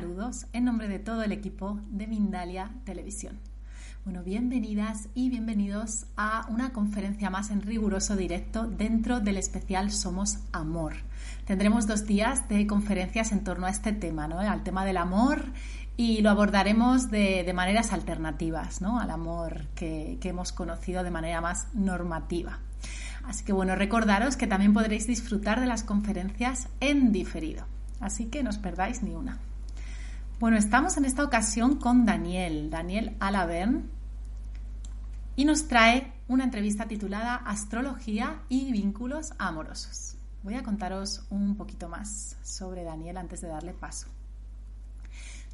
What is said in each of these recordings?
Saludos en nombre de todo el equipo de Mindalia Televisión. Bueno, bienvenidas y bienvenidos a una conferencia más en riguroso directo dentro del especial Somos Amor. Tendremos dos días de conferencias en torno a este tema, ¿no? Al tema del amor y lo abordaremos de, maneras alternativas, ¿no? Al amor que hemos conocido de manera más normativa. Así que bueno, recordaros que también podréis disfrutar de las conferencias en diferido. Así que no os perdáis ni una. Bueno, estamos en esta ocasión con Daniel, Daniel Alavern, y nos trae una entrevista titulada Astrología y vínculos amorosos. Voy a contaros un poquito más sobre Daniel antes de darle paso.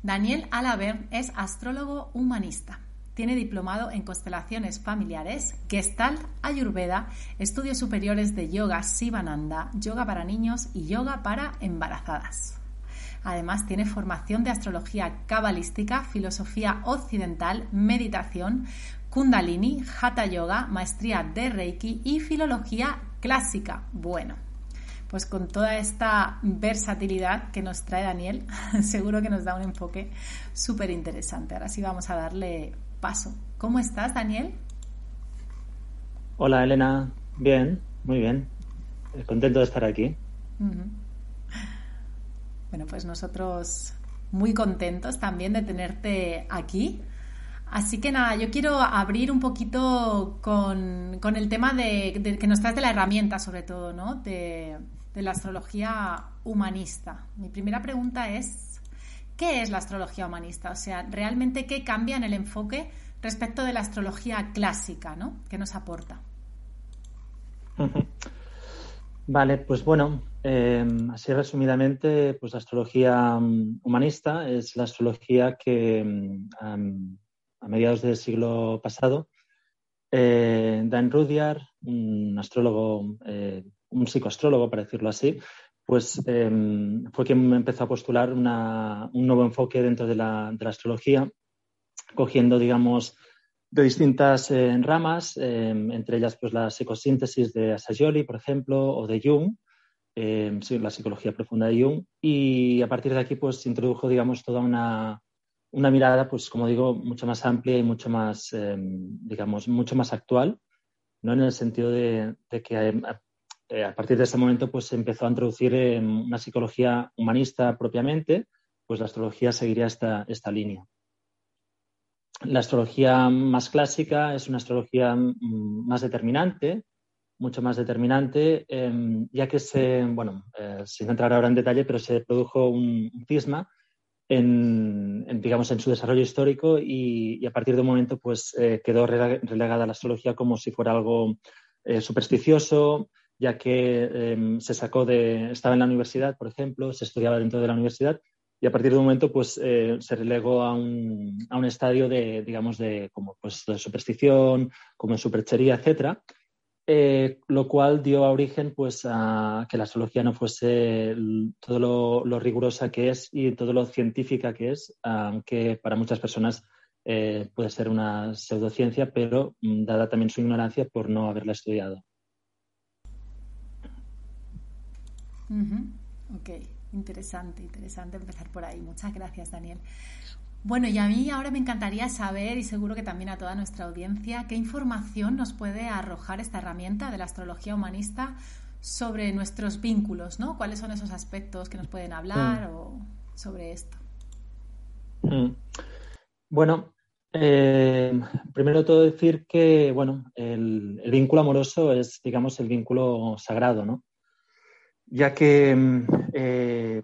Daniel Alavern es astrólogo humanista. Tiene diplomado en constelaciones familiares, Gestalt, Ayurveda, estudios superiores de yoga Sivananda, yoga para niños y yoga para embarazadas. Además, tiene formación de astrología cabalística, filosofía occidental, meditación, kundalini, hatha yoga, maestría de reiki y filología clásica. Bueno, pues con toda esta versatilidad que nos trae Daniel, seguro que nos da un enfoque súper interesante. Ahora sí vamos a darle paso. ¿Cómo estás, Daniel? Hola, Elena. Bien, muy bien. Contento de estar aquí. Bueno, pues nosotros muy contentos también de tenerte aquí. Así que nada, yo quiero abrir un poquito con, el tema de, que nos traes de la herramienta, sobre todo, ¿no? De, de la astrología humanista. Mi primera pregunta es, ¿Qué es la astrología humanista? O sea, realmente qué cambia en el enfoque respecto de la astrología clásica, ¿no? ¿Qué nos aporta? Vale, pues bueno, em, así resumidamente, pues la astrología mm, humanista es la astrología que mm, a mediados del siglo pasado eh, Dan Rudyard, un astrólogo, eh, un psicoastrólogo, para decirlo así, pues em, fue quien empezó a postular un nuevo enfoque dentro de la, astrología, cogiendo, digamos, de distintas eh, ramas, em, entre ellas pues la psicosíntesis de Assagioli, por ejemplo, o de Jung, em, la psicología profunda de Jung, y a partir de aquí pues introdujo, digamos, toda una, mirada, pues como digo, mucho más amplia y mucho más, digamos, mucho más actual, ¿no? En el sentido de, de que eh, a partir de ese momento pues, se empezó a introducir una psicología humanista propiamente, pues la astrología seguiría esta, esta línea. La astrología más clásica es una astrología mm, más determinante, mucho más determinante, em, ya que se, bueno, eh, sin entrar ahora en detalle, pero se produjo un, cisma en, digamos, en su desarrollo histórico y, a partir de un momento pues, eh, quedó relegada la astrología como si fuera algo supersticioso, ya que em, se sacó de, estaba en la universidad, por ejemplo, se estudiaba dentro de la universidad y a partir de un momento pues eh, se relegó a un, a un, estadio de, digamos, de, como, pues, de superstición, como en superchería, etcétera, eh, lo cual dio origen pues a que la astrología no fuese todo lo, rigurosa que es y todo lo científica que es, aunque para muchas personas eh, puede ser una pseudociencia, pero mm, dada también su ignorancia por no haberla estudiado. Ok, interesante, interesante empezar por ahí. Muchas gracias, Daniel. Bueno, y a mí ahora me encantaría saber, y seguro que también a toda nuestra audiencia, qué información nos puede arrojar esta herramienta de la astrología humanista sobre nuestros vínculos, ¿no? ¿Cuáles son esos aspectos que nos pueden hablar mm. o sobre esto? Mm. Bueno, eh, primero todo decir que, bueno, el, vínculo amoroso es, digamos, el vínculo sagrado, ¿no? Ya que, mm, eh,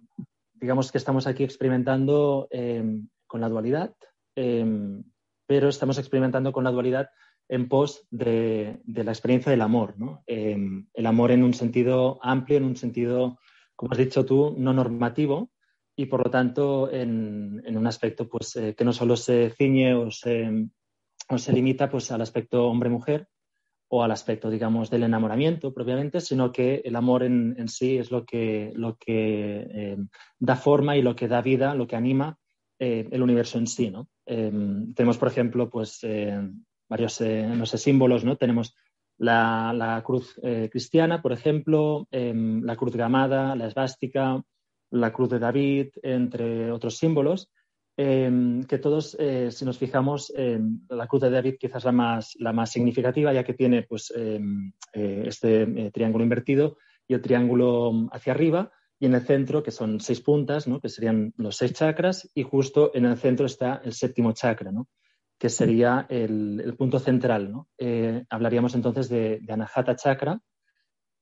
digamos que estamos aquí experimentando em, con la dualidad, em, pero estamos experimentando con la dualidad en pos de, la experiencia del amor, ¿no? Em, el amor en un sentido amplio, en un sentido, como has dicho tú, no normativo y por lo tanto en, un aspecto pues, eh, que no solo se ciñe o se, o se limita pues, al aspecto hombre-mujer o al aspecto, digamos, del enamoramiento propiamente, sino que el amor en, sí es lo que, lo que em, da forma y lo que da vida, lo que anima eh, el universo en sí, ¿no? Em, tenemos, por ejemplo, pues varios eh, no sé, símbolos, ¿no? Tenemos la, cruz eh, cristiana, por ejemplo, em, la cruz gamada, la esvástica, la cruz de David, entre otros símbolos, em, que todos, eh, si nos fijamos, la cruz de David quizás la más, la más significativa, ya que tiene pues, este triángulo invertido y el triángulo hacia arriba, y en el centro, que son seis puntas, ¿no? que serían los seis chakras, y justo en el centro está el séptimo chakra, ¿no? que sería el, punto central. ¿no? Eh, hablaríamos entonces de, de Anahata Chakra,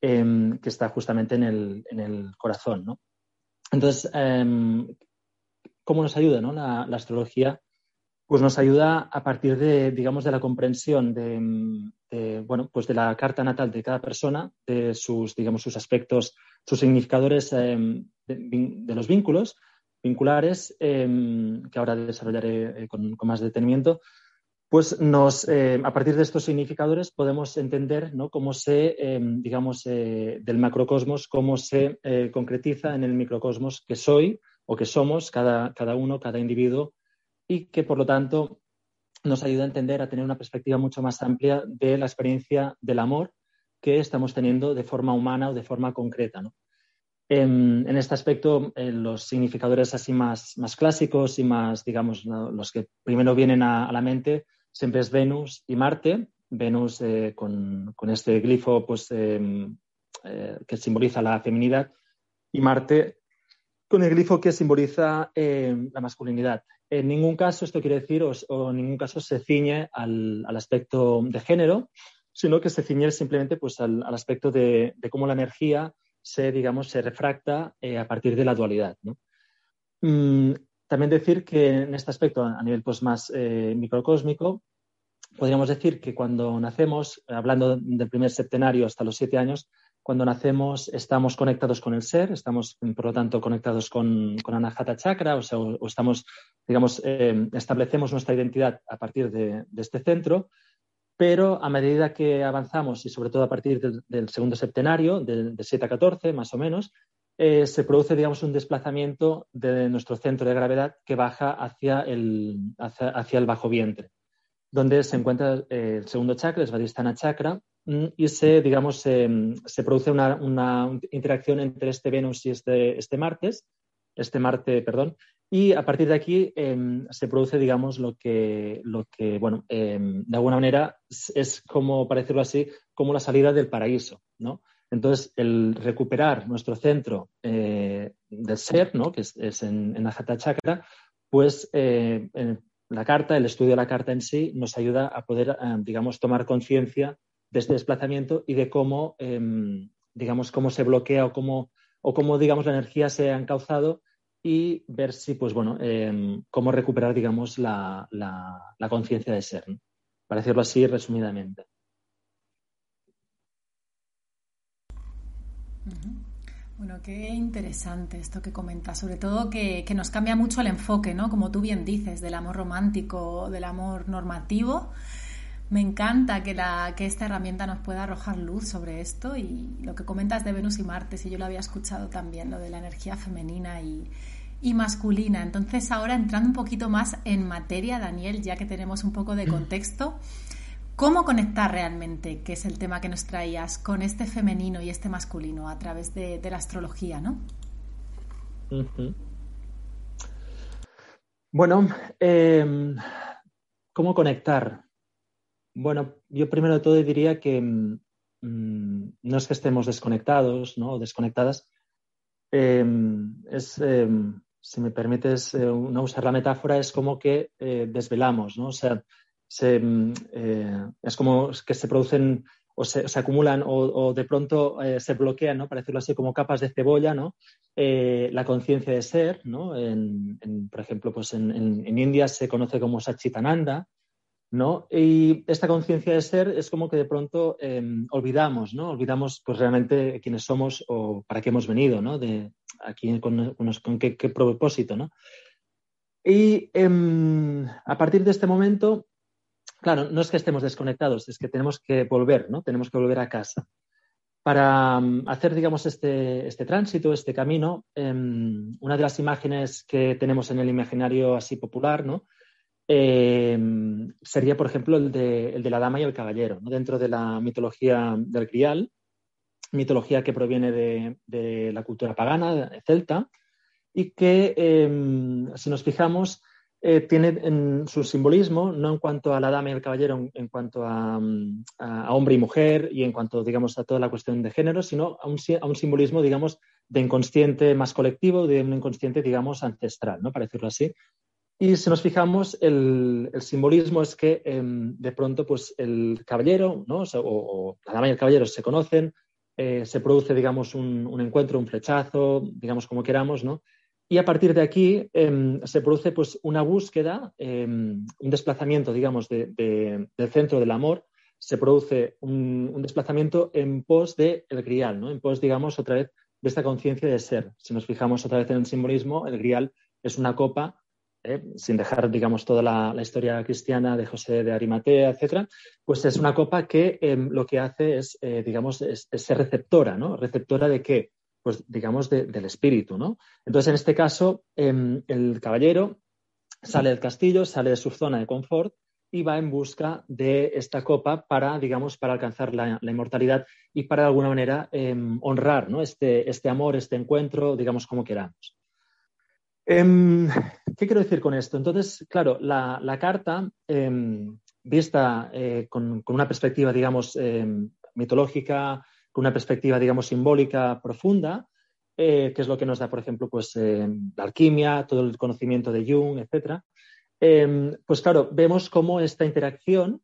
em, que está justamente en el, corazón. ¿no? Entonces, em, ¿cómo nos ayuda ¿no? la, astrología? Pues nos ayuda a partir de, digamos, de la comprensión de, bueno, pues de la carta natal de cada persona, de sus, digamos, sus aspectos, sus significadores em, de, los vínculos, vinculares, em, que ahora desarrollaré eh, con, más detenimiento, pues eh, a partir de estos significadores podemos entender ¿no? cómo se, em, digamos, eh, del macrocosmos, cómo se concretiza en el microcosmos que soy o que somos cada, cada uno, cada individuo, y que por lo tanto nos ayuda a entender, a tener una perspectiva mucho más amplia de la experiencia del amor que estamos teniendo de forma humana o de forma concreta. ¿no? En, este aspecto, eh, los significadores así más, más, clásicos y más, digamos, los que primero vienen a, la mente siempre es Venus y Marte. Venus eh, con, este glifo pues, em, eh, que simboliza la feminidad y Marte con el glifo que simboliza em, la masculinidad. En ningún caso esto quiere decir, o, en ningún caso se ciñe al, aspecto de género, sino que se ciñe simplemente pues, al, aspecto de, de cómo la energía se, digamos, se refracta eh, a partir de la dualidad. Mm, también decir que en este aspecto, a nivel pues, más eh, microcósmico, podríamos decir que cuando nacemos, hablando del primer septenario hasta los siete años, cuando nacemos estamos conectados con el ser, estamos, por lo tanto, conectados con, con Anahata Chakra, o, sea, o, estamos, digamos, eh, establecemos nuestra identidad a partir de, de este centro, pero a medida que avanzamos y sobre todo a partir del, segundo septenario, del, 7 a 14 más o menos, eh, se produce digamos, un desplazamiento de nuestro centro de gravedad que baja hacia el, hacia, el bajo vientre, donde se encuentra eh, el segundo chakra, el Svadhisthana chakra, y se, digamos, se produce una, una, interacción entre este Venus y este, este Martes, este Marte, perdón, y a partir de aquí em, se produce, digamos, lo que, lo que bueno, em, de alguna manera es, como, para decirlo así, como la salida del paraíso, ¿no? Entonces, el recuperar nuestro centro eh, del ser, ¿no? que es, en, en Ajata Chakra, pues eh, la carta, el estudio de la carta en sí, nos ayuda a poder, eh, digamos, tomar conciencia de este desplazamiento y de cómo, em, digamos, cómo se bloquea o cómo, o cómo, digamos, la energía se ha encauzado y ver si, pues bueno, em, cómo recuperar, digamos, la, la, conciencia de ser, para decirlo así resumidamente. Bueno, qué interesante esto que comentas, sobre todo que, que, nos cambia mucho el enfoque, ¿no? Como tú bien dices, del amor romántico, del amor normativo. Me encanta que, la, que esta herramienta nos pueda arrojar luz sobre esto y lo que comentas de Venus y Marte, si yo lo había escuchado también, lo de la energía femenina y, y masculina. Entonces, ahora entrando un poquito más en materia, Daniel, ya que tenemos un poco de contexto, ¿cómo conectar realmente, que es el tema que nos traías, con este femenino y este masculino a través de, la astrología, no? Bueno, em, ¿cómo conectar? Bueno, yo primero de todo diría que, mm, no es que estemos desconectados ¿no? desconectadas, em, es, em, si me permites eh, no usar la metáfora, es como que eh, desvelamos, ¿no? O sea, mm, es como que se producen o se, acumulan o, de pronto se bloquean, ¿no? Para decirlo así, como capas de cebolla, ¿no? la conciencia de ser, ¿no? En, por ejemplo, pues en, en, India se conoce como Satchitananda, ¿no? Y esta conciencia de ser es como que de pronto em, olvidamos, ¿no? Olvidamos pues realmente quiénes somos o para qué hemos venido, ¿no? De aquí con, qué, propósito, ¿no? Y em, a partir de este momento, claro, no es que estemos desconectados, es que tenemos que volver, ¿no? Tenemos que volver a casa. Para em, hacer, digamos, este, este tránsito, este camino, una de las imágenes que tenemos en el imaginario así popular, ¿no? Em, sería, por ejemplo, el de, la dama y el caballero, dentro de la mitología del Grial, mitología que proviene de, la cultura pagana, celta, y que, em, si nos fijamos, eh, tiene en su simbolismo, no en cuanto a la dama y el caballero, en, cuanto a, hombre y mujer y en cuanto, digamos, a toda la cuestión de género, sino a un, a un simbolismo, digamos, de inconsciente más colectivo, de un inconsciente, digamos, ancestral, ¿no? Para decirlo así, y si nos fijamos, el, simbolismo es que em, de pronto pues, el caballero, ¿no? o, la dama y el caballero se conocen, eh, se produce, digamos, un, encuentro, un flechazo, digamos como queramos, ¿no? Y a partir de aquí em, se produce pues, una búsqueda, em, un desplazamiento, digamos, del centro del amor, se produce un, desplazamiento en pos del grial, ¿no? En pos, digamos, otra vez de esta conciencia de ser. Si nos fijamos otra vez en el simbolismo, el grial es una copa ¿eh? sin dejar, digamos, toda la, historia cristiana de José de Arimatea, etcétera, pues es una copa que em, lo que hace es, eh, digamos, es, ser receptora, ¿no? ¿Receptora de qué? Pues, digamos, del espíritu, ¿no? Entonces, en este caso, em, el caballero sale del castillo, sale de su zona de confort y va en busca de esta copa para, digamos, para alcanzar la, inmortalidad y para de alguna manera em, honrar ¿no? este, este amor, este encuentro, digamos, como queramos. Em, ¿Qué quiero decir con esto? Entonces, claro, la, carta, em, vista eh, con, una perspectiva, digamos, em, mitológica, con una perspectiva, digamos, simbólica profunda, eh, que es lo que nos da, por ejemplo, pues, la alquimia, todo el conocimiento de Jung, etc. pues claro, vemos cómo esta interacción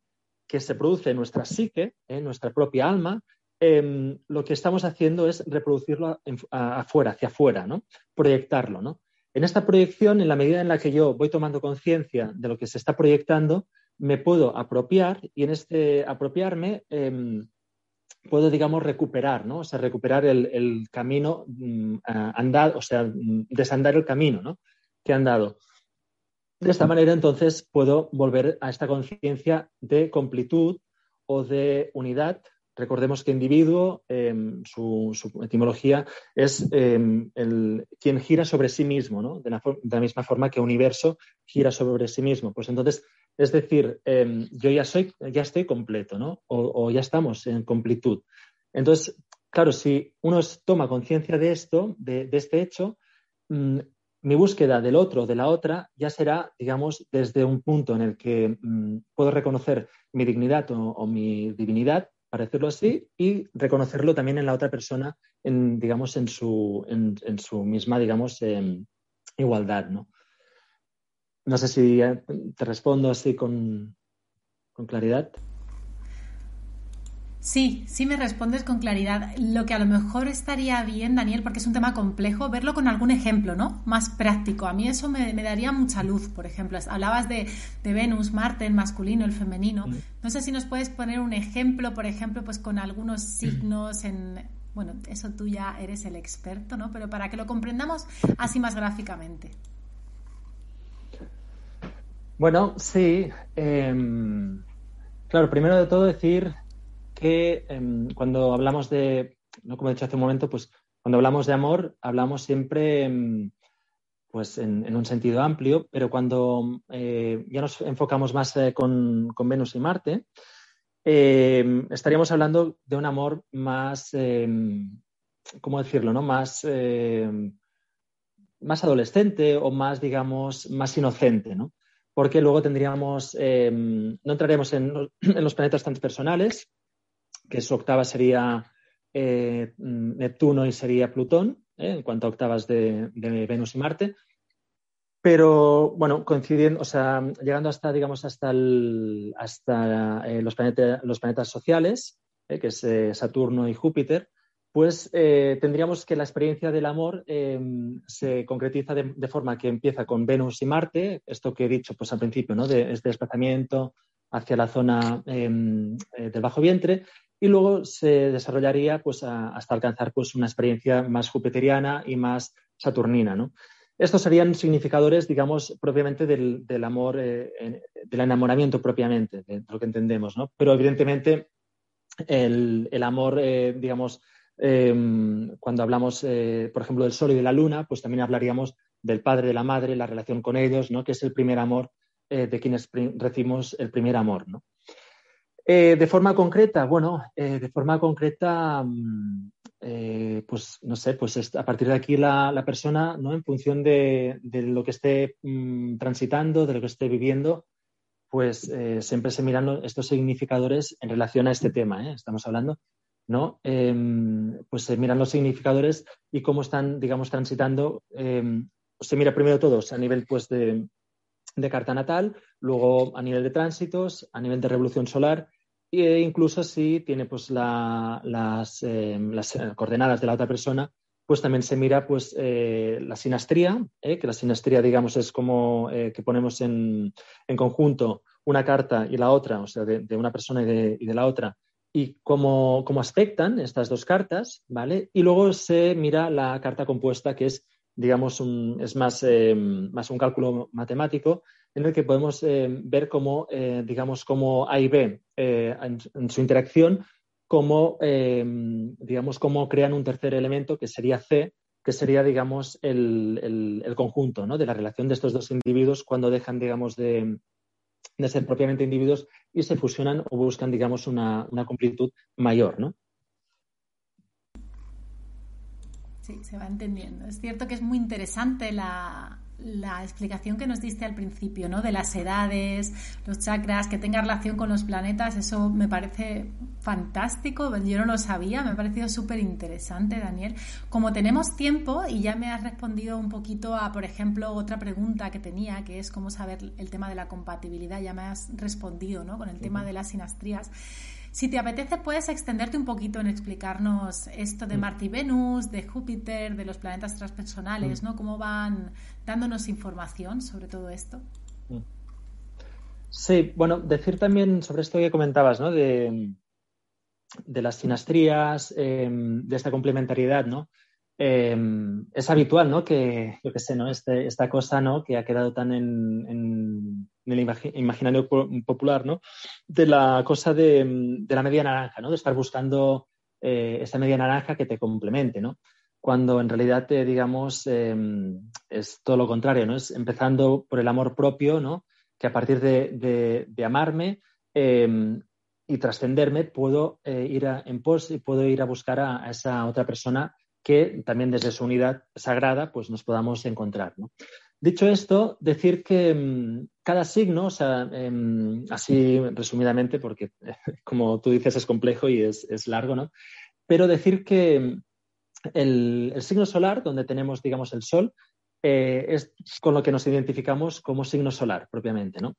que se produce en nuestra psique, en nuestra propia alma, lo que estamos haciendo es reproducirlo afuera, hacia afuera, ¿no? Proyectarlo, ¿no? En esta proyección, en la medida en la que yo voy tomando conciencia de lo que se está proyectando, me puedo apropiar y en este apropiarme em, puedo, digamos, recuperar, ¿no? O sea, recuperar el, camino mm, andado, o sea, desandar el camino, ¿no? Que han dado. De esta manera, entonces, puedo volver a esta conciencia de completud o de unidad Recordemos que individuo, em, su, etimología es em, el, quien gira sobre sí mismo, de, la, misma forma que universo gira sobre sí mismo. Pues entonces, es decir, em, yo ya, soy, ya estoy completo. O, ya estamos en completud. Entonces, claro, si uno toma conciencia de esto, de, este hecho, mm, mi búsqueda del otro, de la otra, ya será, digamos, desde un punto en el que mm, puedo reconocer mi dignidad o mi divinidad para decirlo así, y reconocerlo también en la otra persona, en, digamos, en su, en, su misma, digamos, em, igualdad, ¿no? No sé si te respondo así con, con claridad. Sí, sí me respondes con claridad. Lo que a lo mejor estaría bien, Daniel, porque es un tema complejo, verlo con algún ejemplo, ¿no? Más práctico. A mí eso me, daría mucha luz, por ejemplo. Hablabas de, Venus, Marte, el masculino, el femenino. Mm. No sé si nos puedes poner un ejemplo, por ejemplo, pues con algunos signos en... Bueno, eso tú ya eres el experto, ¿no? Pero para que lo comprendamos así más gráficamente. Bueno, sí. Em, claro, primero de todo decir que em, cuando hablamos de, ¿no? como he dicho hace un momento, pues cuando hablamos de amor, hablamos siempre em, pues en, un sentido amplio, pero cuando eh, ya nos enfocamos más eh, con, Venus y Marte, em, estaríamos hablando de un amor más, ¿cómo decirlo? No? Más, más adolescente o más, digamos, más inocente, ¿no? Porque luego tendríamos, no entraremos en, los planetas transpersonales, que su octava sería eh, Neptuno y sería Plutón, ¿eh? en cuanto a octavas de, Venus y Marte. Pero bueno, coincidiendo, o sea, llegando hasta, digamos, hasta, hasta eh, los, los, planetas sociales, que es Saturno y Júpiter, pues tendríamos que la experiencia del amor se concretiza de, forma que empieza con Venus y Marte, esto que he dicho pues al principio, ¿no? De este desplazamiento hacia la zona em, del bajo vientre y luego se desarrollaría pues, hasta alcanzar pues, una experiencia más jupiteriana y más saturnina. ¿no? Estos serían significadores, digamos, propiamente del, amor, eh, del enamoramiento propiamente, de lo que entendemos, ¿no? Pero evidentemente el, amor, eh, digamos, em, cuando hablamos, eh, por ejemplo, del sol y de la luna, pues también hablaríamos del padre, de la madre, la relación con ellos, ¿no? Que es el primer amor de quienes recibimos el primer amor, ¿no? Eh, de forma concreta, bueno, eh, de forma concreta, mm, eh, pues no sé, pues a partir de aquí la, persona, ¿no? En función de, lo que esté mm, transitando, de lo que esté viviendo, pues siempre se miran estos significadores en relación a este tema, estamos hablando, ¿no? Em, pues se miran los significadores y cómo están, digamos, transitando. Em, se mira primero todos a nivel, pues, de, de carta natal, luego a nivel de tránsitos, a nivel de revolución solar e incluso si tiene pues las, em, las, eh, coordenadas de la otra persona, pues también se mira pues eh, la sinastría, eh, que la sinastría digamos es como que ponemos en, en, conjunto una carta y la otra, o sea, de, una persona y de, y de, la otra, y cómo, cómo aspectan estas dos cartas, ¿vale? Y luego se mira la carta compuesta, que es digamos, un, es más, em, más un cálculo matemático en el que podemos eh, ver cómo, eh, digamos, cómo A y B eh, en, su interacción, cómo, digamos, cómo crean un tercer elemento que sería C, que sería, digamos, el, el, conjunto ¿no? de la relación de estos dos individuos cuando dejan, digamos, de, de, ser propiamente individuos y se fusionan o buscan, digamos, una, una completud mayor, ¿no? Sí, se va entendiendo. Es cierto que es muy interesante la, la explicación que nos diste al principio, ¿no? De las edades, los chakras, que tenga relación con los planetas, eso me parece fantástico. Yo no lo sabía, me ha parecido súper interesante, Daniel. Como tenemos tiempo y ya me has respondido un poquito a, por ejemplo, otra pregunta que tenía, que es cómo saber el tema de la compatibilidad, ya me has respondido, ¿no? Con el tema de las sinastrías. Si te apetece, puedes extenderte un poquito en explicarnos esto de mm. Marte y Venus, de Júpiter, de los planetas transpersonales, mm. ¿no? Cómo van dándonos información sobre todo esto. Mm. Sí, bueno, decir también sobre esto que comentabas, ¿no? De, de las sinastrías, em, de esta complementariedad, ¿no? Em, es habitual, ¿no? Que, yo qué sé, ¿no? Este, esta cosa, ¿no? Que ha quedado tan en, el imaginario popular, ¿no? De la cosa de, la media naranja, ¿no? De estar buscando eh, media naranja que te complemente, ¿no? Cuando en realidad, te, digamos, em, es todo lo contrario, ¿no? Es empezando por el amor propio, ¿no? Que a partir de, amarme em, y trascenderme puedo eh, ir en pos y puedo ir a buscar a esa otra persona que también desde su unidad sagrada pues nos podamos encontrar. Dicho esto, decir que mm, cada signo, o sea, em, así resumidamente, porque como tú dices es complejo y es, largo, ¿no? Pero decir que mm, el, signo solar, donde tenemos, digamos, el Sol, eh, es con lo que nos identificamos como signo solar propiamente, ¿no?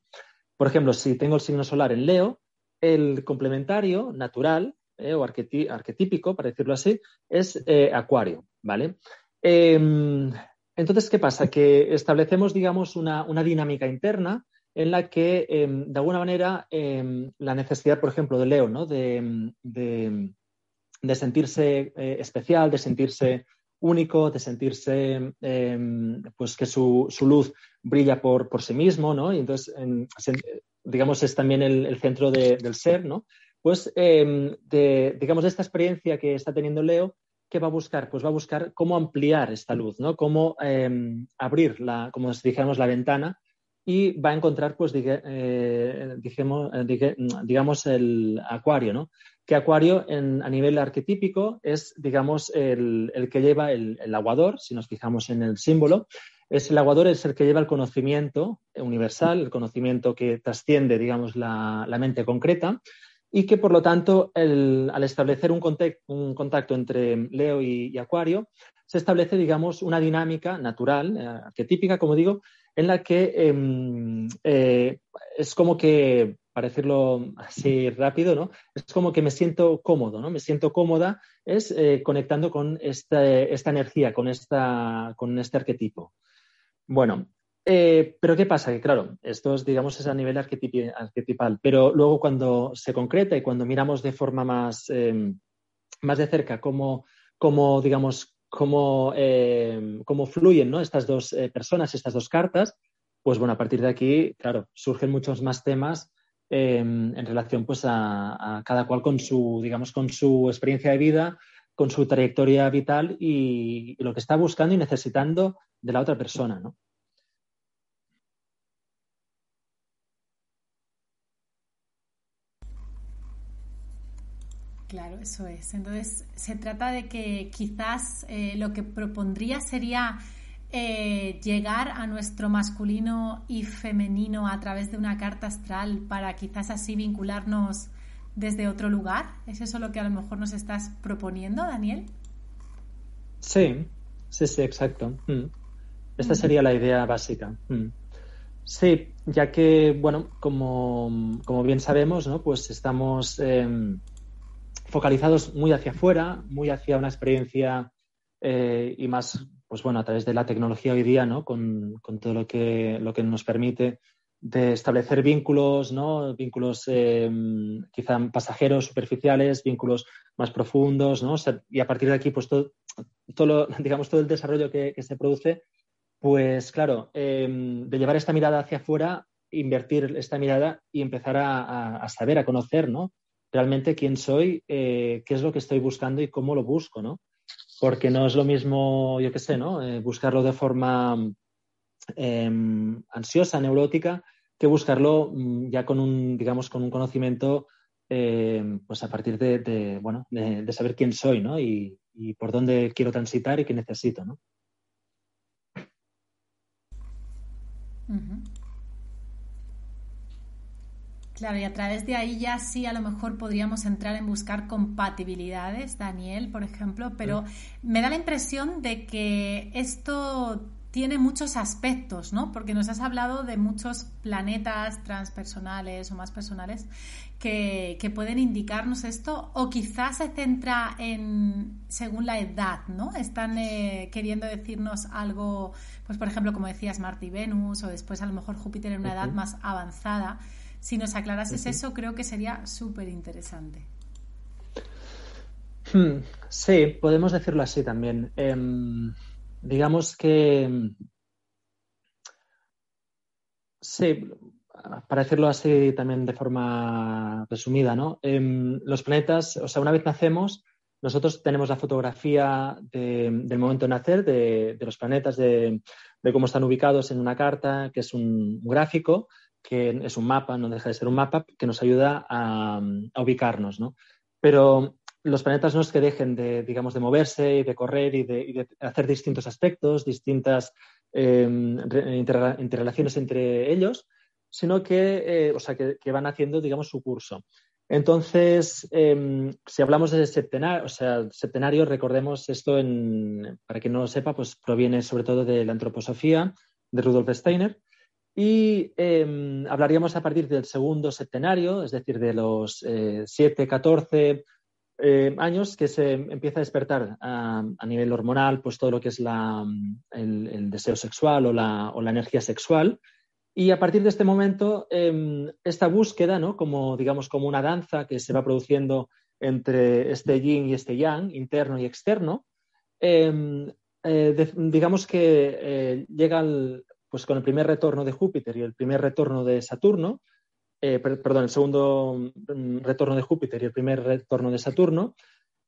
Por ejemplo, si tengo el signo solar en Leo, el complementario natural eh, o arquetípico, para decirlo así, es eh, Acuario, ¿vale? Em, entonces, ¿qué pasa? Que establecemos, digamos, una, dinámica interna en la que, em, de alguna manera, em, la necesidad, por ejemplo, de Leo, ¿no? De, sentirse eh, especial, de sentirse único, de sentirse, pues, que su, luz brilla por, por, sí mismo, ¿no? Y entonces, digamos, es también el centro del ser, ¿no? Pues em, de, digamos, esta experiencia que está teniendo Leo, ¿qué va a buscar? Pues va a buscar cómo ampliar esta luz, ¿no? Cómo em, abrir, la, como dijéramos, la ventana y va a encontrar, pues, eh, digamos, el acuario, ¿no? Que acuario a nivel arquetípico es, digamos, el, que lleva el, aguador, si nos fijamos en el símbolo, es el aguador es el que lleva el conocimiento universal, el conocimiento que trasciende, digamos, la mente concreta, y que por lo tanto al establecer un, contacto entre Leo y, Acuario, se establece, digamos, una dinámica natural, eh, arquetípica, como digo, en la que em, eh, es como que, para decirlo así rápido, ¿no? Es como que me siento cómodo, ¿no? Me siento cómoda es eh, conectando con esta, esta energía, con, esta, con este arquetipo. Bueno, eh, pero ¿qué pasa? Que claro, esto es, digamos, es a nivel arquetipal, pero luego cuando se concreta y cuando miramos de forma más, em, más de cerca cómo, cómo digamos, cómo, em, cómo fluyen ¿no? estas dos eh, personas, estas dos cartas, pues bueno, a partir de aquí, claro, surgen muchos más temas em, en relación pues a, cada cual con su, digamos, con su experiencia de vida, con su trayectoria vital y, y lo que está buscando y necesitando de la otra persona, ¿no? Claro, eso es. Entonces, se trata de que quizás eh, lo que propondría sería eh, llegar a nuestro masculino y femenino a través de una carta astral para quizás así vincularnos desde otro lugar. ¿Es eso lo que a lo mejor nos estás proponiendo, Daniel? Sí, sí, sí, exacto. Mm. Esta sería la idea básica. Mm. Sí, ya que, bueno, como, como, bien sabemos, ¿no? Pues estamos em, focalizados muy hacia afuera, muy hacia una experiencia eh, y más, pues bueno, a través de la tecnología hoy día, ¿no? Con, todo lo que, lo que nos permite de establecer vínculos, ¿no? Vínculos eh, quizá pasajeros, superficiales, vínculos más profundos, ¿no? y a partir de aquí, pues todo, todo digamos, todo el desarrollo que, se produce, pues claro, em, de llevar esta mirada hacia afuera, invertir esta mirada y empezar a, a saber, a conocer, ¿no? Realmente quién soy, eh, qué es lo que estoy buscando y cómo lo busco, ¿no? Porque no es lo mismo, yo qué sé, ¿no? Eh, buscarlo de forma em, ansiosa, neurótica, que buscarlo mm, ya con un, digamos, con un conocimiento, em, pues a partir de, bueno, de, saber quién soy, ¿no? Y, por dónde quiero transitar y qué necesito, ¿no? Claro, y a través de ahí ya sí a lo mejor podríamos entrar en buscar compatibilidades, Daniel, por ejemplo, pero me da la impresión de que esto tiene muchos aspectos, ¿no? Porque nos has hablado de muchos planetas transpersonales o más personales que, pueden indicarnos esto, o quizás se centra en según la edad, ¿no? Están eh, queriendo decirnos algo, pues por ejemplo, como decías, Marte y Venus, o después a lo mejor Júpiter en una edad más avanzada. Si nos aclarases eso, creo que sería súper interesante. Hmm, sí, podemos decirlo así también. Em, digamos que. Sí, para decirlo así también de forma resumida, ¿no? Em, los planetas, o sea, una vez nacemos, nosotros tenemos la fotografía del momento de nacer, de, los planetas, de, cómo están ubicados en una carta, que es un gráfico, que es un mapa, no deja de ser un mapa, que nos ayuda a, ubicarnos, ¿no? Pero los planetas no es que dejen de, digamos, de moverse y de correr y de, hacer distintos aspectos, distintas em, interrelaciones entre ellos, sino que, eh, o sea, que, van haciendo, digamos, su curso. Entonces, em, si hablamos de septenario, o sea, septenario, recordemos esto, para quien no lo sepa, pues proviene sobre todo de la antroposofía de Rudolf Steiner, y em, hablaríamos a partir del segundo septenario, es decir, de los 7, eh, 14 eh, años, que se empieza a despertar a, nivel hormonal, pues todo lo que es el, deseo sexual o la, energía sexual. Y a partir de este momento, em, esta búsqueda, ¿no? como, digamos, como una danza que se va produciendo entre este yin y este yang, interno y externo, em, eh, digamos que llega al, pues con el primer retorno de Júpiter y el primer retorno de Saturno, eh, perdón, el segundo mm, retorno de Júpiter y el primer retorno de Saturno,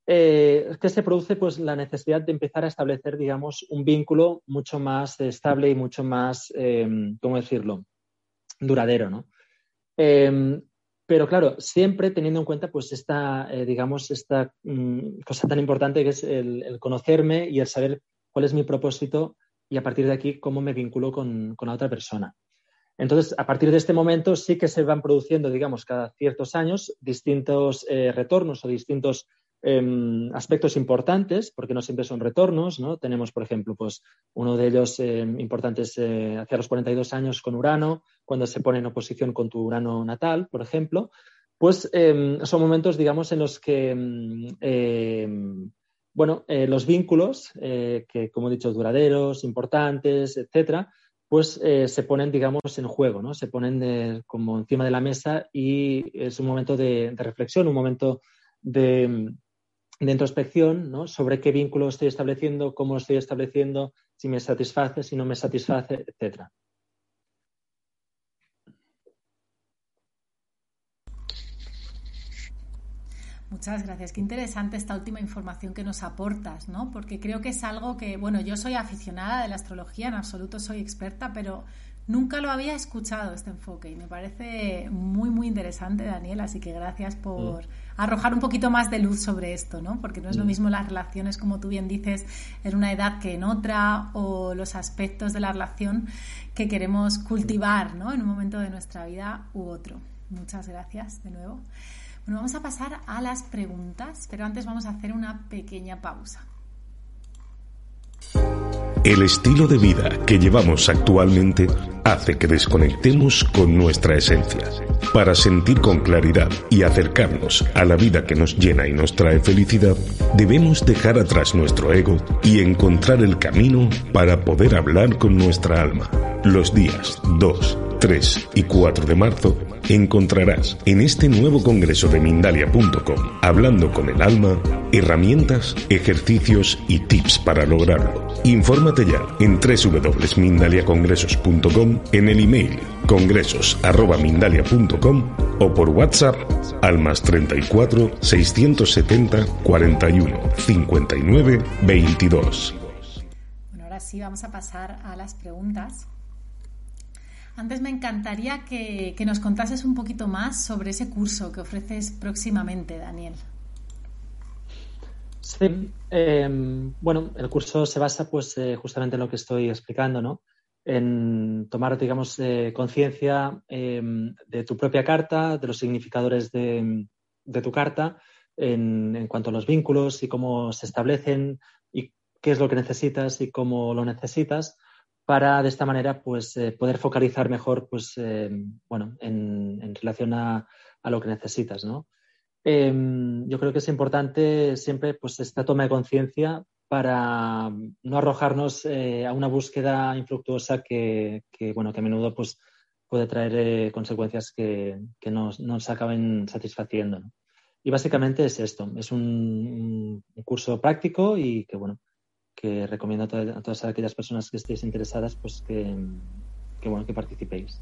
eh, que se produce pues la necesidad de empezar a establecer, digamos, un vínculo mucho más estable y mucho más, em, ¿cómo decirlo?, duradero, ¿no? Em, pero claro, siempre teniendo en cuenta pues esta, eh, digamos, esta mm, cosa tan importante que es el, conocerme y el saber cuál es mi propósito y a partir de aquí cómo me vinculo con, la otra persona. Entonces, a partir de este momento sí que se van produciendo, digamos, cada ciertos años distintos eh, retornos o distintos em, aspectos importantes, porque no siempre son retornos, ¿no? Tenemos, por ejemplo, pues uno de ellos em, importantes eh, hacia los 42 años con Urano, cuando se pone en oposición con tu Urano natal, por ejemplo, pues em, son momentos, digamos, en los que, bueno, eh, los vínculos, que como he dicho, duraderos, importantes, etcétera, pues eh, se ponen, digamos, en juego, ¿no? Se ponen como encima de la mesa y es un momento de, reflexión, un momento de, introspección, ¿no? Sobre qué vínculo estoy estableciendo, cómo lo estoy estableciendo, si me satisface, si no me satisface, etcétera. Muchas gracias. Qué interesante esta última información que nos aportas, ¿no? Porque creo que es algo que, bueno, yo soy aficionada de la astrología, en absoluto soy experta, pero nunca lo había escuchado este enfoque y me parece muy, muy interesante, Daniel. Así que gracias por mm. arrojar un poquito más de luz sobre esto, ¿no? Porque no es lo mm. mismo las relaciones, como tú bien dices, en una edad que en otra o los aspectos de la relación que queremos cultivar, ¿no? En un momento de nuestra vida u otro. Muchas gracias de nuevo. Bueno, vamos a pasar a las preguntas, pero antes vamos a hacer una pequeña pausa. El estilo de vida que llevamos actualmente hace que desconectemos con nuestra esencia. Para sentir con claridad y acercarnos a la vida que nos llena y nos trae felicidad, debemos dejar atrás nuestro ego y encontrar el camino para poder hablar con nuestra alma. Los días 2, 3 y 4 de marzo encontrarás en este nuevo congreso de Mindalia.com, hablando con el alma, herramientas, ejercicios y tips para lograrlo. Infórmate ya en www.mindaliacongresos.com, en el email congresos.mindalia.com o por WhatsApp al más 34 670 41 59 22. Bueno, ahora sí vamos a pasar a las preguntas. Antes me encantaría que, nos contases un poquito más sobre ese curso que ofreces próximamente, Daniel. Sí, em, bueno, el curso se basa pues eh, justamente en lo que estoy explicando, ¿no? En tomar, digamos, eh, conciencia em, de tu propia carta, de los significadores de, tu carta, en, en, cuanto a los vínculos y cómo se establecen y qué es lo que necesitas y cómo lo necesitas para de esta manera pues eh, poder focalizar mejor pues eh, bueno en, relación a, lo que necesitas ¿no? Em, yo creo que es importante siempre pues esta toma de conciencia para no arrojarnos eh, a una búsqueda infructuosa que, bueno que a menudo pues puede traer consecuencias que, que nos, nos, acaben satisfaciendo y básicamente es esto es un, un curso práctico y que bueno que recomiendo a, todas aquellas personas que estéis interesadas pues que, bueno que participéis.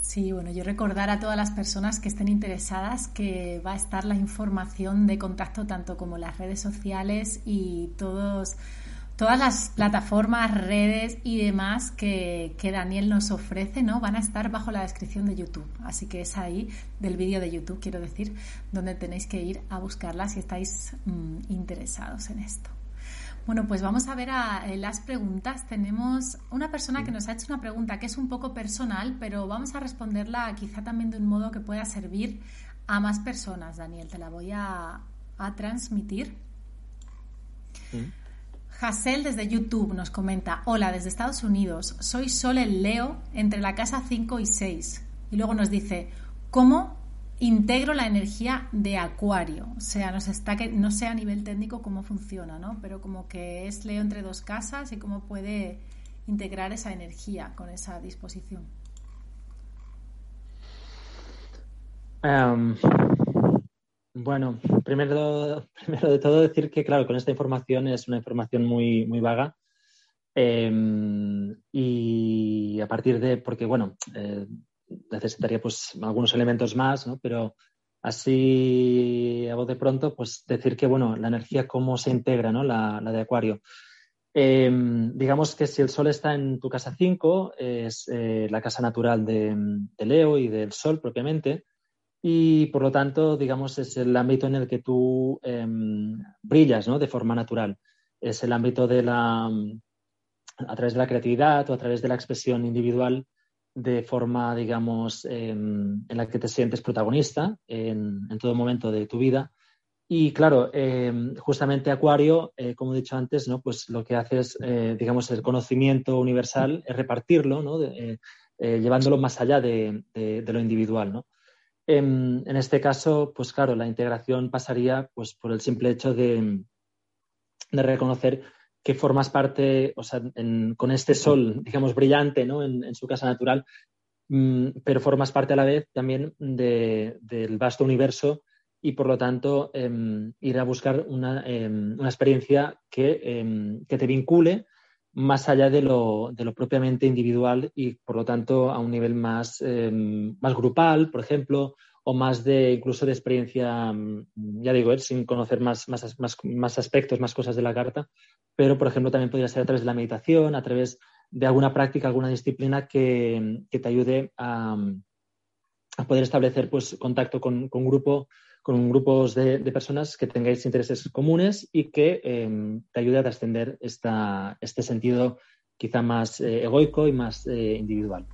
Sí, bueno, yo recordar a todas las personas que estén interesadas que va a estar la información de contacto tanto como las redes sociales y todos todas las plataformas, redes y demás que, Daniel nos ofrece, ¿no? Van a estar bajo la descripción de YouTube. Así que es ahí, del vídeo de YouTube, quiero decir, donde tenéis que ir a buscarlas si estáis mm, interesados en esto. Bueno, pues vamos a ver eh, las preguntas. Tenemos una persona que nos ha hecho una pregunta que es un poco personal, pero vamos a responderla quizá también de un modo que pueda servir a más personas, Daniel. Te la voy a, transmitir. Hassel desde YouTube nos comenta, hola desde Estados Unidos, soy Sol el Leo entre la casa 5 y 6. Y luego nos dice, ¿cómo integro la energía de Acuario? O sea, nos no sé a nivel técnico cómo funciona, ¿no? Pero como que es Leo entre dos casas y cómo puede integrar esa energía con esa disposición. Em, bueno, primero, primero de todo decir que, claro, con esta información es una información muy, muy vaga. Em, y a partir de, porque bueno, eh, necesitaría pues algunos elementos más, ¿no? Pero así a voz de pronto, pues decir que, bueno, la energía, cómo se integra, ¿no? La, de Acuario. Em, digamos que si el Sol está en tu casa 5, es eh, la casa natural de, Leo y del Sol propiamente, y por lo tanto, digamos, es el ámbito en el que tú em, brillas ¿no? de forma natural. Es el ámbito de la, a través de la creatividad o a través de la expresión individual de forma, digamos, em, en la que te sientes protagonista en, todo momento de tu vida. Y claro, em, justamente Acuario, eh, como he dicho antes, ¿no? pues lo que hace es, eh, digamos, el conocimiento universal, es repartirlo, ¿no? Eh, llevándolo más allá de, lo individual. ¿no? En, en, este caso, pues claro, la integración pasaría pues, por el simple hecho de, de reconocer que formas parte, o sea, con este sol, digamos, brillante, ¿no? En, su casa natural, mm, pero formas parte a la vez también del vasto universo y, por lo tanto, em, ir a buscar una, em, experiencia em, que, te vincule más allá de lo, de lo, propiamente individual y, por lo tanto, a un nivel más, más grupal, por ejemplo, o más de incluso de experiencia, mm, ya digo, sin conocer más, más, más, aspectos, más cosas de la carta, pero por ejemplo también podría ser a través de la meditación, a través de alguna práctica, alguna disciplina que, te ayude a, poder establecer pues, contacto con, con, grupo, con grupos de, personas que tengáis intereses comunes y que em, te ayude a trascender esta, este sentido quizá más eh, egoico y más eh, individual.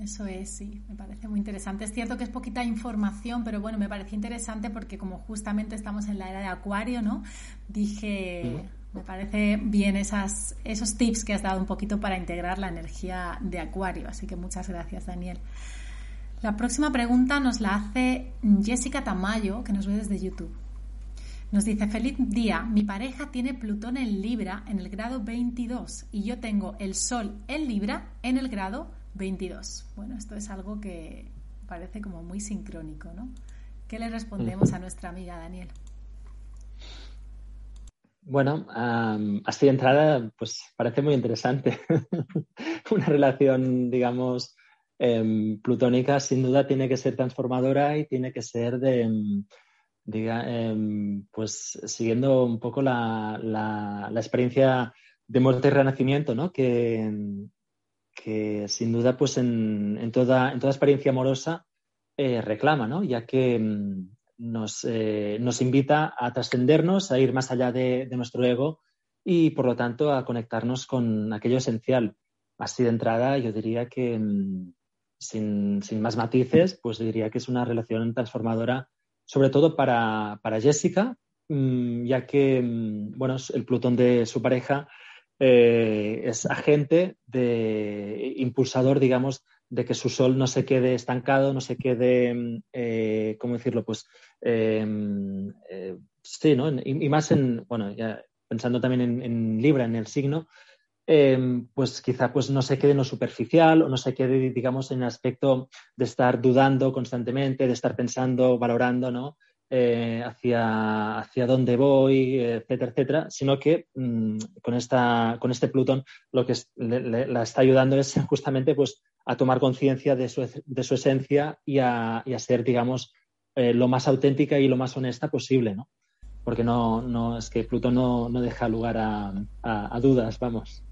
Eso es, sí, me parece muy interesante. Es cierto que es poquita información, pero bueno, me parece interesante porque como justamente estamos en la era de Acuario, ¿no? Dije, me parece bien esas, esos tips que has dado un poquito para integrar la energía de Acuario. Así que muchas gracias, Daniel. La próxima pregunta nos la hace Jessica Tamayo, que nos ve desde YouTube. Nos dice, feliz día, mi pareja tiene Plutón en Libra en el grado 22 y yo tengo el Sol en Libra en el grado 22. Bueno, esto es algo que parece como muy sincrónico, ¿no? ¿Qué le respondemos a nuestra amiga Daniel? Bueno, así de entrada, pues parece muy interesante. Una relación, digamos, em, plutónica sin duda tiene que ser transformadora y tiene que ser de, em, diga, em, pues siguiendo un poco la, la, experiencia de muerte y renacimiento, ¿no? Que, que sin duda, pues en, toda, en toda experiencia amorosa eh, reclama, ¿no? Ya que nos, eh, nos, invita a trascendernos, a ir más allá de, nuestro ego y, por lo tanto, a conectarnos con aquello esencial. Así de entrada, yo diría que, mm, sin, más matices, pues diría que es una relación transformadora, sobre todo para, para Jessica, mm, ya que, bueno, el Plutón de su pareja eh, es agente de impulsador, digamos, de que su sol no se quede estancado, no se quede, eh, ¿cómo decirlo? Pues em, eh, sí, ¿no? Y, más en, bueno, ya pensando también en, Libra, en el signo, em, pues quizá pues no se quede en lo superficial o no se quede, digamos, en el aspecto de estar dudando constantemente, de estar pensando, valorando, ¿no? Eh, hacia, hacia dónde voy, etcétera, etcétera, sino que mm, con, esta, con este Plutón lo que la está ayudando es justamente pues, a tomar conciencia de su, de su, esencia y a, y a ser, digamos, eh, lo más auténtica y lo más honesta posible, ¿no? Porque no, no es que Plutón no, no deja lugar a, dudas, vamos.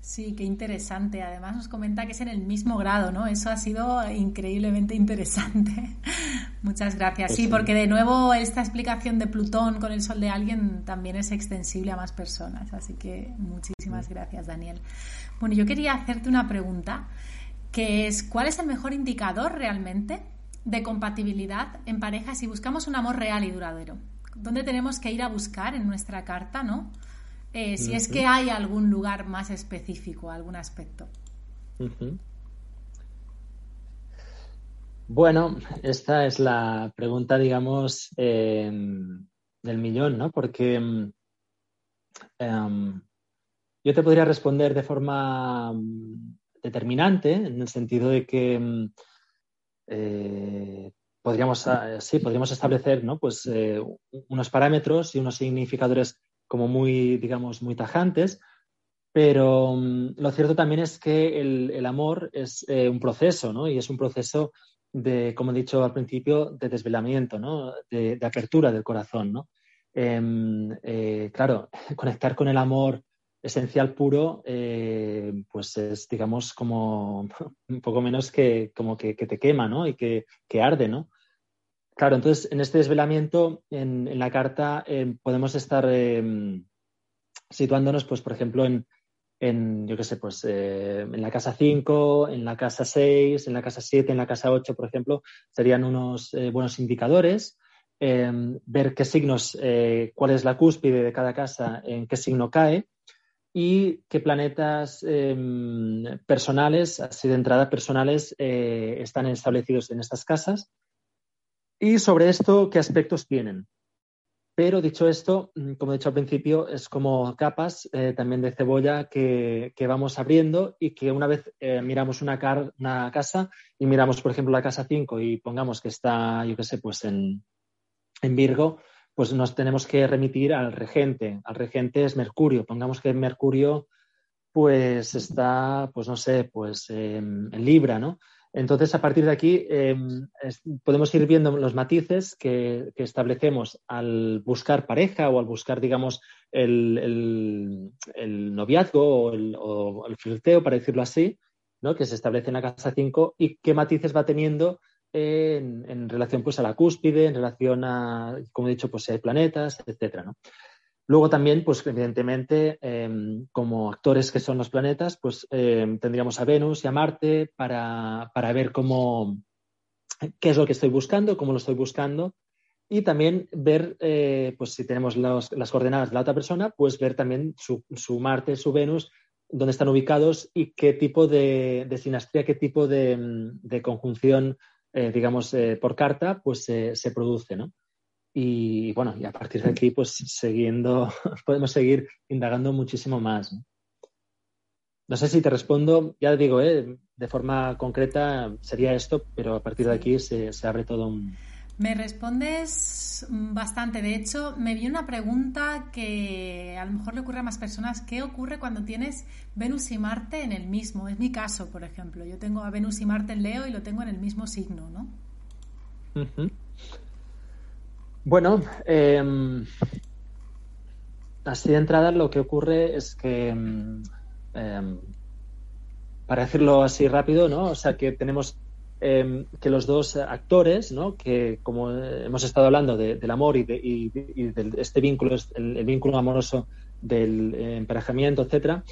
Sí, qué interesante. Además nos comenta que es en el mismo grado, ¿no? Eso ha sido increíblemente interesante. Muchas gracias. Pues sí, porque de nuevo esta explicación de Plutón con el Sol de alguien también es extensible a más personas. Así que muchísimas gracias, Daniel. Bueno, yo quería hacerte una pregunta, que es, ¿cuál es el mejor indicador realmente de compatibilidad en pareja si buscamos un amor real y duradero? ¿Dónde tenemos que ir a buscar en nuestra carta, no? Eh, si es que hay algún lugar más específico, algún aspecto. Bueno, esta es la pregunta, digamos, em, del millón, ¿no? Porque em, em, yo te podría responder de forma determinante, en el sentido de que eh, podríamos, ah, sí, podríamos establecer, ¿no? Pues eh, unos parámetros y unos significadores como muy, digamos, muy tajantes, pero mm, lo cierto también es que el, amor es eh, un proceso, ¿no? Y es un proceso de, como he dicho al principio, de desvelamiento, ¿no? De, apertura del corazón, ¿no? Em, eh, claro, conectar con el amor esencial puro, eh, pues es, digamos, como un poco menos que como que, te quema, ¿no? Y que, que arde, ¿no? Claro, entonces en este desvelamiento, en, la carta, eh, podemos estar, eh, situándonos, pues, por ejemplo, en, en yo qué sé, pues, eh, en la casa 5, en la casa 6, en la casa 7, en la casa 8, por ejemplo, serían unos buenos indicadores. Ver qué signos, cuál es la cúspide de cada casa, en qué signo cae y qué planetas em, personales, así de entrada personales, están establecidos en estas casas y sobre esto qué aspectos tienen. Pero dicho esto, mm, como he dicho al principio, es como capas eh, también de cebolla que, vamos abriendo y que una vez eh, miramos una, una, casa y miramos, por ejemplo, la casa 5 y pongamos que está, yo qué sé, pues en, Virgo, pues nos tenemos que remitir al regente. Al regente es Mercurio. Pongamos que Mercurio pues está, pues no sé, pues en Libra, ¿no? Entonces, a partir de aquí, em, podemos ir viendo los matices que, establecemos al buscar pareja o al buscar, digamos, el, noviazgo o el, o para decirlo así, ¿no? que se establece en la casa 5 y qué matices va teniendo en, relación pues, a la cúspide, en relación a, como he dicho, pues, si hay planetas, etcétera. ¿no? Luego también, pues evidentemente, em, como actores que son los planetas, pues em, tendríamos a Venus y a Marte para, ver cómo, qué es lo que estoy buscando, cómo lo estoy buscando. Y también ver, eh, pues si tenemos las coordenadas de la otra persona, pues ver también su, Marte, su Venus, dónde están ubicados y qué tipo de, sinastría, qué tipo de, conjunción, eh, digamos, eh, por carta, pues se produce, ¿no? Y bueno, y a partir de aquí, pues siguiendo, podemos seguir indagando muchísimo más. ¿no? sé si te respondo, ya digo, ¿eh? de forma concreta sería esto, pero a partir de aquí se, abre todo un... Me respondes bastante. De hecho, me vi una pregunta que a lo mejor le ocurre a más personas. ¿Qué ocurre cuando tienes Venus y Marte en el mismo? Es mi caso, por ejemplo. Yo tengo a Venus y Marte en Leo y lo tengo en el mismo signo, ¿no? Bueno, em, así de entrada lo que ocurre es que, em, em, para decirlo así rápido, ¿no? O sea, que tenemos que los dos actores, ¿no? Que como hemos estado hablando del amor y de, este vínculo, el, vínculo amoroso del emparejamiento, etcétera,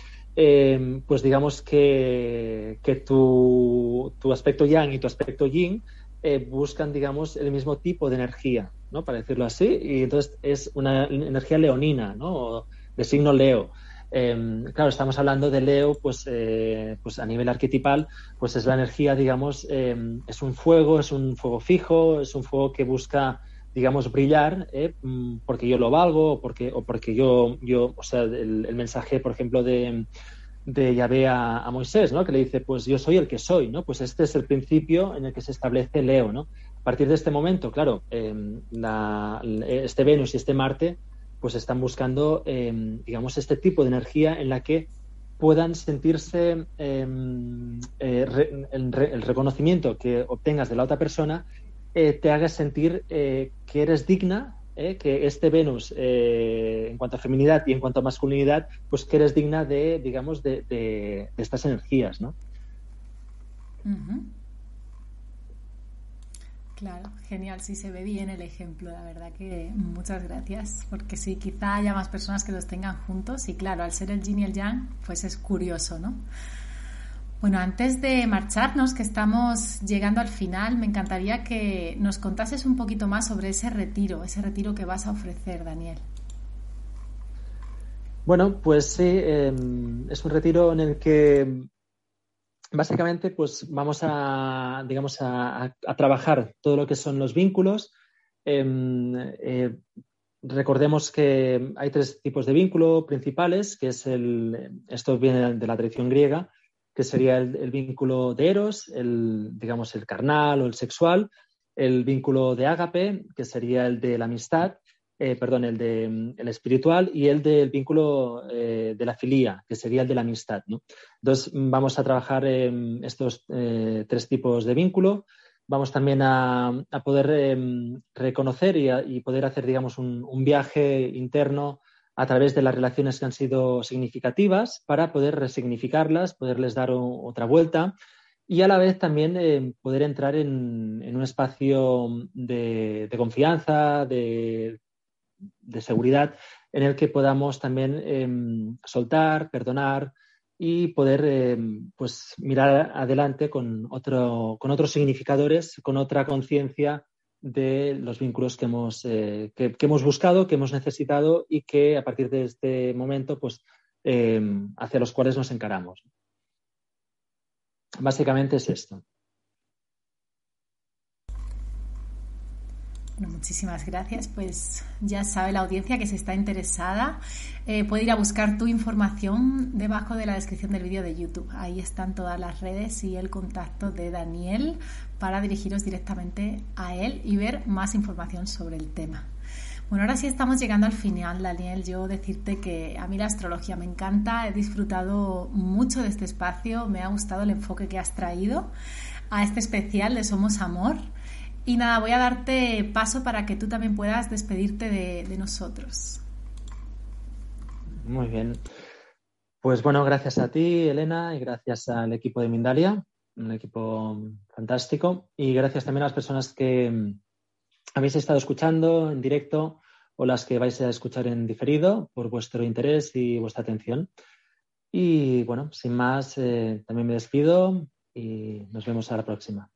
pues digamos que, que tu, tu, aspecto yang y tu aspecto yin eh, buscan, digamos, el mismo tipo de energía, ¿no? Para decirlo así. Y entonces es una energía leonina, ¿no? de signo Leo. Em, claro, estamos hablando de Leo, pues, eh, pues a nivel arquetipal, pues es la energía, digamos, em, es un fuego, es un fuego fijo, es un fuego que busca, digamos, brillar, ¿eh? mm, porque yo lo valgo, o porque, o porque yo, yo, o sea, el mensaje, por ejemplo, de, de Yahvé a, Moisés, ¿no? Que le dice, pues yo soy el que soy, ¿no? Pues este es el principio en el que se establece Leo, ¿no? A partir de este momento, claro, em, este Venus y este Marte, pues están buscando, em, digamos, este tipo de energía en la que puedan sentirse em, eh, el, reconocimiento que obtengas de la otra persona eh, te haga sentir eh, que eres digna que este Venus, en cuanto a feminidad y en cuanto a masculinidad, pues que eres digna de, digamos, de, estas energías, ¿no? Claro, genial, sí se ve bien el ejemplo, la verdad que muchas gracias, porque sí, quizá haya más personas que los tengan juntos y claro, al ser el yin y el yang, pues es curioso, ¿no? Bueno, antes de marcharnos, que estamos llegando al final, me encantaría que nos contases un poquito más sobre ese retiro, ese retiro que vas a ofrecer, Daniel. Bueno, pues sí, em, es un retiro en el que básicamente pues vamos a, digamos, a, trabajar todo lo que son los vínculos. Em, eh, recordemos que hay tres tipos de vínculo principales, que es el, esto viene de la tradición griega, que sería el, vínculo de Eros, el, digamos, el carnal o el sexual, el vínculo de ágape, que sería el de la amistad, eh, perdón, el de mm, el espiritual, y el del vínculo eh, de la filía, que sería el de la amistad. Entonces, mm, vamos a trabajar en estos eh, tres tipos de vínculo. Vamos también a, poder em, reconocer y, poder hacer, digamos, un viaje interno a través de las relaciones que han sido significativas para poder resignificarlas, poderles dar otra vuelta y a la vez también eh, poder entrar en, un espacio de, confianza, de, seguridad, en el que podamos también em, soltar, perdonar y poder em, pues mirar adelante con, otro, con otros significadores, con otra conciencia de los vínculos que hemos, eh, que, hemos buscado, que hemos necesitado y que a partir de este momento, pues, em, hacia los cuales nos encaramos. Básicamente es esto. Muchísimas gracias. Pues ya sabe la audiencia que si está interesada eh, puede ir a buscar tu información debajo de la descripción del vídeo de YouTube. Ahí están todas las redes y el contacto de Daniel para dirigiros directamente a él y ver más información sobre el tema. Bueno, ahora sí estamos llegando al final, Daniel. Yo decirte que a mí la astrología me encanta, he disfrutado mucho de este espacio, me ha gustado el enfoque que has traído a este especial de Somos Amor. Y nada, voy a darte paso para que tú también puedas despedirte de, nosotros. Muy bien. Pues bueno, gracias a ti, Elena, y gracias al equipo de Mindalia, un equipo fantástico. Y gracias también a las personas que mm, habéis estado escuchando en directo o las que vais a escuchar en diferido por vuestro interés y vuestra atención. Y bueno, sin más, eh, también me despido y nos vemos a la próxima.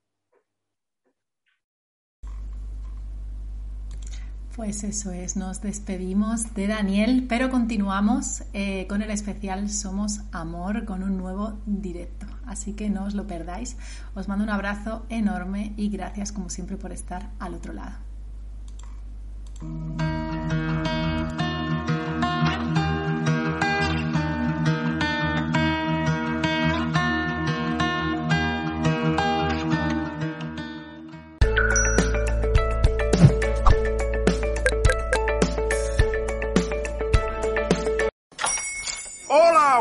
Pues eso es, nos despedimos de Daniel, pero continuamos eh, con el especial Somos Amor con un nuevo directo. Así que no os lo perdáis. Os mando un abrazo enorme y gracias como siempre por estar al otro lado.